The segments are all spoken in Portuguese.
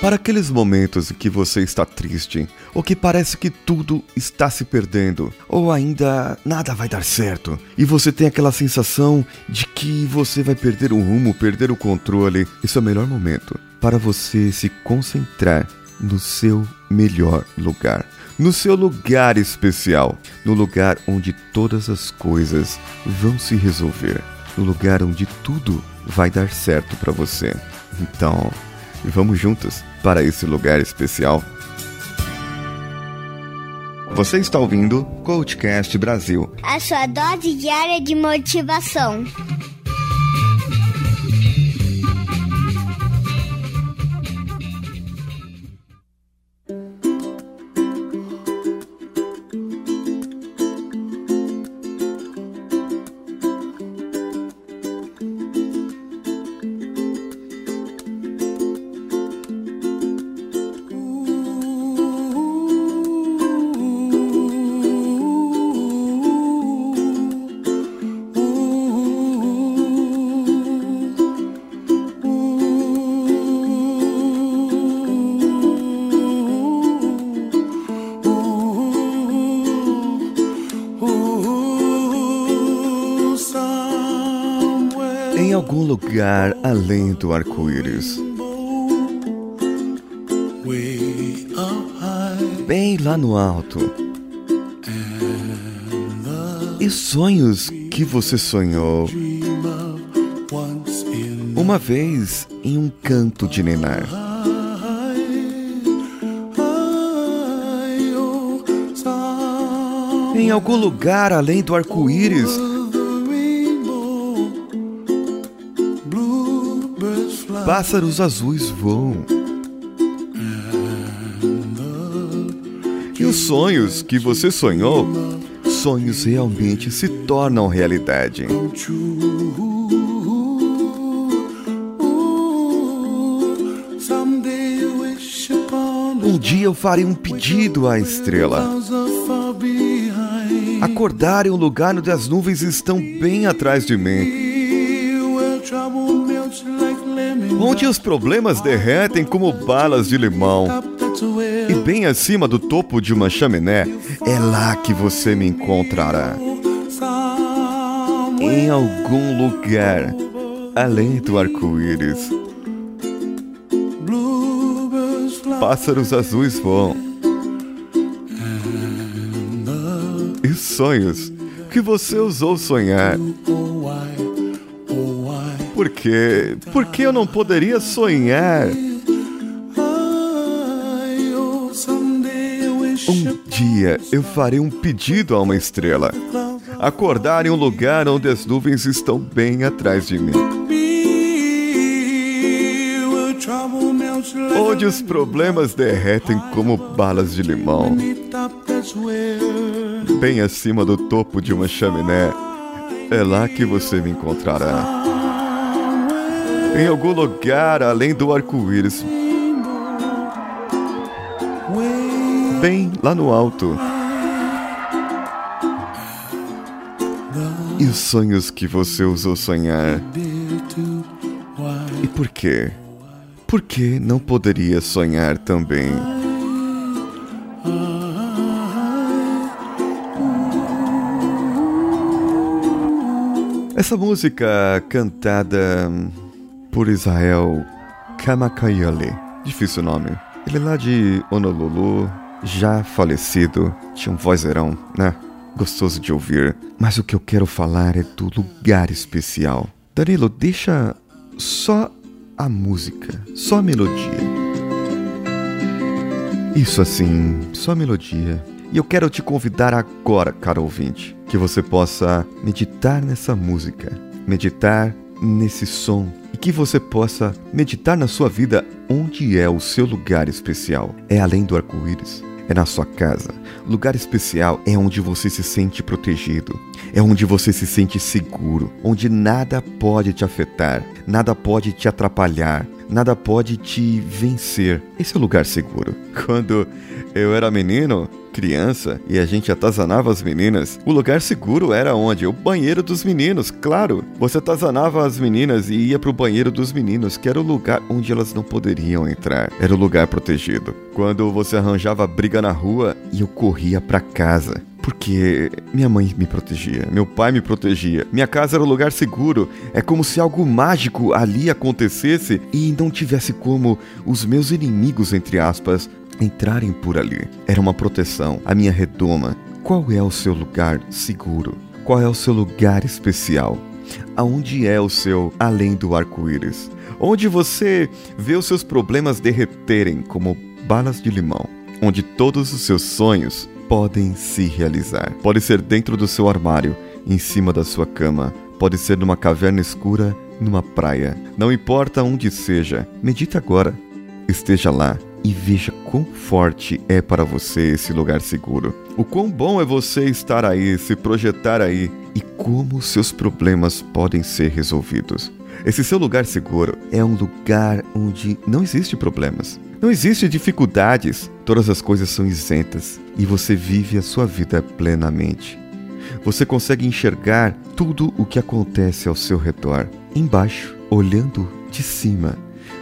Para aqueles momentos em que você está triste, ou que parece que tudo está se perdendo, ou ainda nada vai dar certo, e você tem aquela sensação de que você vai perder o rumo, perder o controle, esse é o melhor momento para você se concentrar no seu melhor lugar, no seu lugar especial, no lugar onde todas as coisas vão se resolver, no lugar onde tudo vai dar certo para você. Então, vamos juntos para esse lugar especial. Você está ouvindo Coachcast Brasil. A sua dose diária de motivação. Em algum lugar além do arco-íris. Bem lá no alto. E sonhos que você sonhou uma vez em um canto de ninar. Em algum lugar além do arco-íris, pássaros azuis voam. E os sonhos que você sonhou, sonhos realmente se tornam realidade. Um dia eu farei um pedido à estrela. Acordar em um lugar onde as nuvens estão bem atrás de mim. Onde os problemas derretem como balas de limão. E bem acima do topo de uma chaminé, é lá que você me encontrará. Em algum lugar além do arco-íris. Pássaros azuis voam. E sonhos que você usou sonhar. Por quê? Por que eu não poderia sonhar? Um dia eu farei um pedido a uma estrela. Acordar em um lugar onde as nuvens estão bem atrás de mim. Onde os problemas derretem como balas de limão. Bem acima do topo de uma chaminé. É lá que você me encontrará. Em algum lugar além do arco-íris. Bem lá no alto. E os sonhos que você usou sonhar? E por quê? Por que não poderia sonhar também? Essa música cantada por Israel Kamakayole, difícil nome. Ele é lá de Honolulu, já falecido, tinha um vozeirão, né? Gostoso de ouvir. Mas o que eu quero falar é do lugar especial. Danilo, deixa só a música, só a melodia. Isso assim, só a melodia. E eu quero te convidar agora, caro ouvinte, que você possa meditar nessa música, meditar nesse som que você possa meditar na sua vida onde é o seu lugar especial. É além do arco-íris, é na sua casa. Lugar especial é onde você se sente protegido, é onde você se sente seguro, onde nada pode te afetar, nada pode te atrapalhar, nada pode te vencer. Esse é o lugar seguro. Quando eu era menino, criança e a gente atazanava as meninas, o lugar seguro era onde? O banheiro dos meninos, claro. Você atazanava as meninas e ia pro banheiro dos meninos, que era o lugar onde elas não poderiam entrar. Era o lugar protegido. Quando você arranjava briga na rua, eu corria para casa porque minha mãe me protegia, meu pai me protegia, minha casa era um lugar seguro. É como se algo mágico ali acontecesse e não tivesse como os meus inimigos, entre aspas, entrarem por ali. Era uma proteção, a minha redoma. Qual é o seu lugar seguro? Qual é o seu lugar especial? Aonde é o seu além do arco-íris? Onde você vê os seus problemas derreterem como balas de limão? Onde todos os seus sonhos podem se realizar. Pode ser dentro do seu armário, em cima da sua cama, pode ser numa caverna escura, numa praia. Não importa onde seja, medita agora. Esteja lá e veja quão forte é para você esse lugar seguro. O quão bom é você estar aí, se projetar aí e como seus problemas podem ser resolvidos. Esse seu lugar seguro é um lugar onde não existe problemas. Não existe dificuldades, todas as coisas são isentas e você vive a sua vida plenamente. Você consegue enxergar tudo o que acontece ao seu redor. Embaixo, olhando de cima,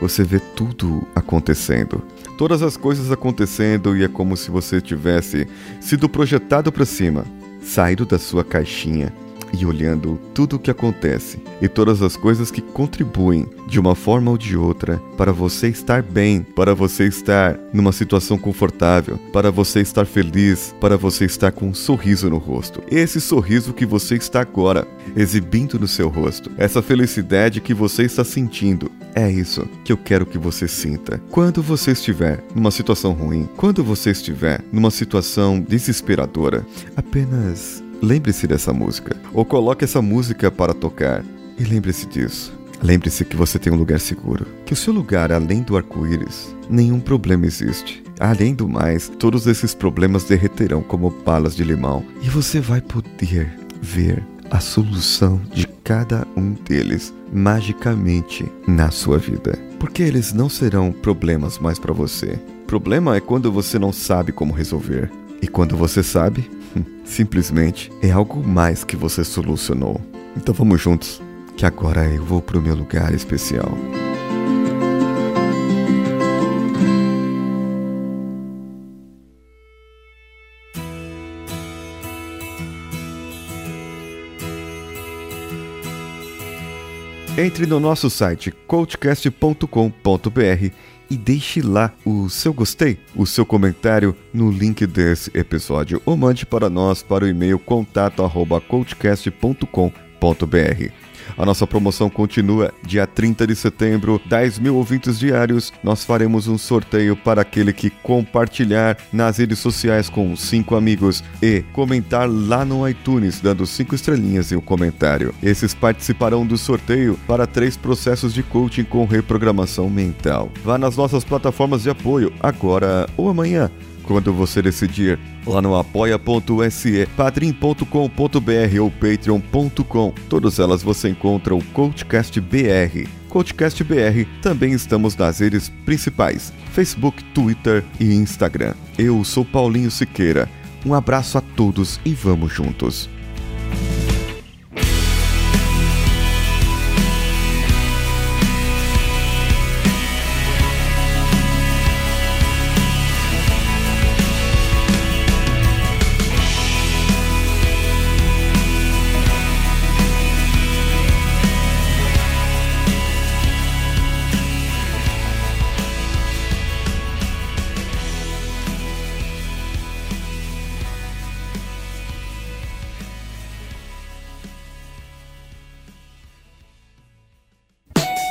você vê tudo acontecendo. Todas as coisas acontecendo e é como se você tivesse sido projetado para cima, saído da sua caixinha e olhando tudo o que acontece e todas as coisas que contribuem de uma forma ou de outra para você estar bem, para você estar numa situação confortável, para você estar feliz, para você estar com um sorriso no rosto. Esse sorriso que você está agora exibindo no seu rosto, essa felicidade que você está sentindo, é isso que eu quero que você sinta. Quando você estiver numa situação ruim, quando você estiver numa situação desesperadora, apenas lembre-se dessa música. Ou coloque essa música para tocar. E lembre-se disso. Lembre-se que você tem um lugar seguro. Que o seu lugar, além do arco-íris, nenhum problema existe. Além do mais, todos esses problemas derreterão como balas de limão. E você vai poder ver a solução de cada um deles magicamente na sua vida. Porque eles não serão problemas mais para você. Problema é quando você não sabe como resolver. E quando você sabe, simplesmente é algo mais que você solucionou. Então vamos juntos, que agora eu vou pro meu lugar especial. Entre no nosso site coachcast.com.br e deixe lá o seu gostei, o seu comentário no link desse episódio ou mande para nós para o e-mail contato@coachcast.com.br. A nossa promoção continua. Dia 30 de setembro, 10 mil ouvintes diários. Nós faremos um sorteio para aquele que compartilhar nas redes sociais com cinco amigos e comentar lá no iTunes, dando cinco estrelinhas em um comentário. Esses participarão do sorteio para três processos de coaching com reprogramação mental. Vá nas nossas plataformas de apoio agora ou amanhã quando você decidir lá no apoia.se, padrim.com.br ou patreon.com. Todas elas você encontra o Coachcast BR. Coachcast BR também estamos nas redes principais: Facebook, Twitter e Instagram. Eu sou Paulinho Siqueira. Um abraço a todos e vamos juntos.